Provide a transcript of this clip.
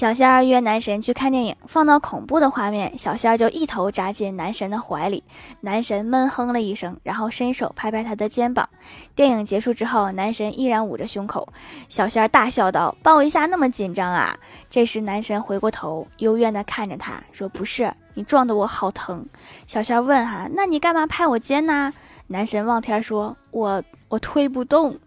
小仙儿约男神去看电影，放到恐怖的画面，小仙儿就一头扎进男神的怀里。男神闷哼了一声，然后伸手拍拍他的肩膀。电影结束之后，男神依然捂着胸口。小仙儿大笑道，抱一下那么紧张啊？这时男神回过头，幽怨地看着他说：不是你撞得我好疼。小仙儿问：哈，那你干嘛拍我肩呢？男神望天说：我我推不动。